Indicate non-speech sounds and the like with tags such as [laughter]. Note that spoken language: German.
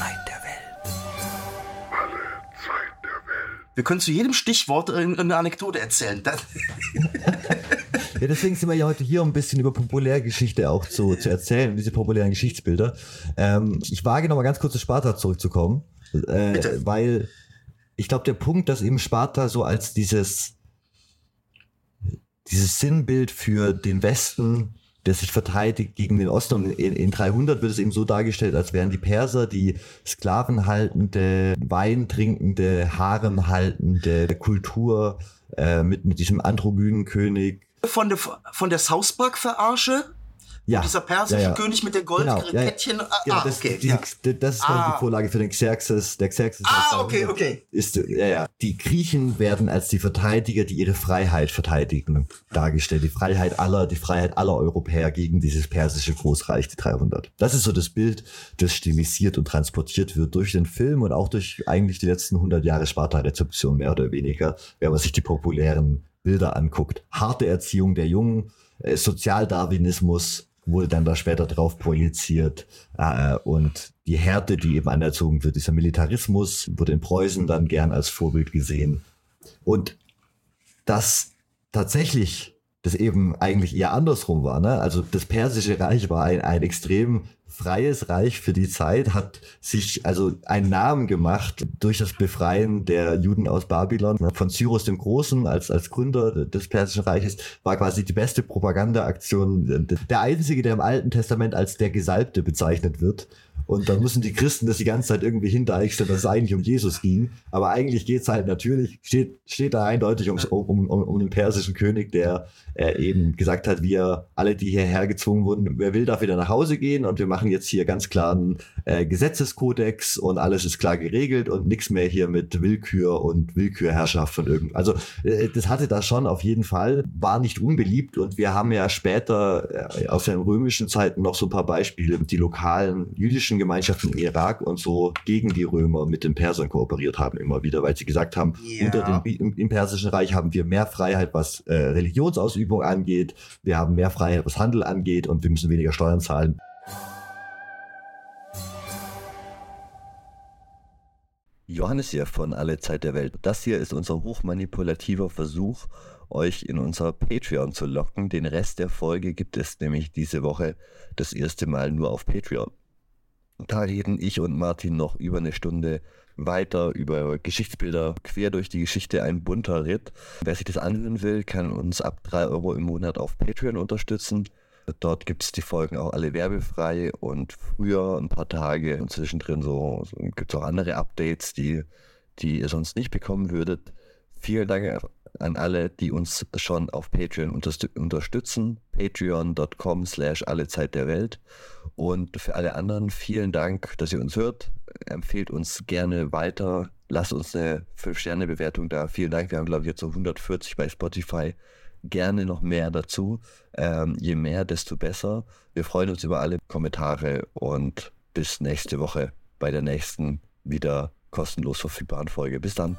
Zeit der Welt. Alle Zeit der Welt. Wir können zu jedem Stichwort eine Anekdote erzählen. [laughs] ja, deswegen sind wir ja heute hier, um ein bisschen über Populärgeschichte auch zu, zu erzählen, diese populären Geschichtsbilder. Ähm, ich wage noch mal ganz kurz zu Sparta zurückzukommen, äh, weil ich glaube, der Punkt, dass eben Sparta so als dieses, dieses Sinnbild für den Westen der sich verteidigt gegen den Osten. Und in, in 300 wird es eben so dargestellt, als wären die Perser die sklavenhaltende, weintrinkende, haremhaltende Kultur äh, mit, mit diesem androgynen König. Von der, von der South Park-Verarsche ja. Dieser persische ja, ja. König mit den Goldkettchen. Genau, ja, ah, das, okay, die, das ist ah. die Vorlage für den Xerxes. Der Xerxes ah, okay, okay. Ist, ja, ja. Die Griechen werden als die Verteidiger, die ihre Freiheit verteidigen, dargestellt. Die Freiheit aller, die Freiheit aller Europäer gegen dieses persische Großreich, die 300. Das ist so das Bild, das stilisiert und transportiert wird durch den Film und auch durch eigentlich die letzten 100 Jahre Sparta-Rezeption mehr oder weniger, wenn man sich die populären Bilder anguckt. Harte Erziehung der Jungen, äh, Sozialdarwinismus, wurde dann da später drauf projiziert. Äh, und die Härte, die eben anerzogen wird, dieser Militarismus, wurde in Preußen dann gern als Vorbild gesehen. Und das tatsächlich das eben eigentlich eher andersrum war. Ne? Also das persische Reich war ein, ein extrem freies Reich für die Zeit, hat sich also einen Namen gemacht durch das Befreien der Juden aus Babylon. Von Cyrus dem Großen als, als Gründer des Persischen Reiches war quasi die beste Propagandaaktion. Der einzige, der im Alten Testament als der Gesalbte bezeichnet wird. Und dann müssen die Christen das die ganze Zeit irgendwie hindeichseln, dass es eigentlich um Jesus ging. Aber eigentlich geht's halt natürlich, steht, steht da eindeutig um, um, um, um den persischen König, der äh, eben gesagt hat, wir alle, die hierher gezwungen wurden, wer will, darf wieder nach Hause gehen und wir machen jetzt hier ganz klar einen äh, Gesetzeskodex und alles ist klar geregelt und nichts mehr hier mit Willkür und Willkürherrschaft von irgend. Also äh, das hatte da schon auf jeden Fall, war nicht unbeliebt und wir haben ja später äh, aus den römischen Zeiten noch so ein paar Beispiele, die lokalen jüdischen Gemeinschaften im Irak und so gegen die Römer mit den Persern kooperiert haben immer wieder, weil sie gesagt haben, ja. unter dem, im, im, Persischen Reich haben wir mehr Freiheit, was äh, Religionsausübung angeht, wir haben mehr Freiheit, was Handel angeht und wir müssen weniger Steuern zahlen. Johannes hier von Alle Zeit der Welt. Das hier ist unser hochmanipulativer Versuch, euch in unser Patreon zu locken. Den Rest der Folge gibt es nämlich diese Woche das erste Mal nur auf Patreon. Da reden ich und Martin noch über eine Stunde weiter über Geschichtsbilder quer durch die Geschichte ein bunter Ritt. Wer sich das anhören will, kann uns ab 3 Euro im Monat auf Patreon unterstützen. Dort gibt es die Folgen auch alle werbefrei und früher ein paar Tage und zwischendrin so, so gibt es auch andere Updates, die, die ihr sonst nicht bekommen würdet. Vielen Dank an alle, die uns schon auf Patreon unterstützen. Patreon.com slash alle Zeit der Welt. Und für alle anderen vielen Dank, dass ihr uns hört. Empfehlt uns gerne weiter. Lasst uns eine 5-Sterne-Bewertung da. Vielen Dank. Wir haben, glaube ich, jetzt so 140 bei Spotify gerne noch mehr dazu. Ähm, je mehr, desto besser. Wir freuen uns über alle Kommentare und bis nächste Woche bei der nächsten wieder kostenlos verfügbaren Folge. Bis dann.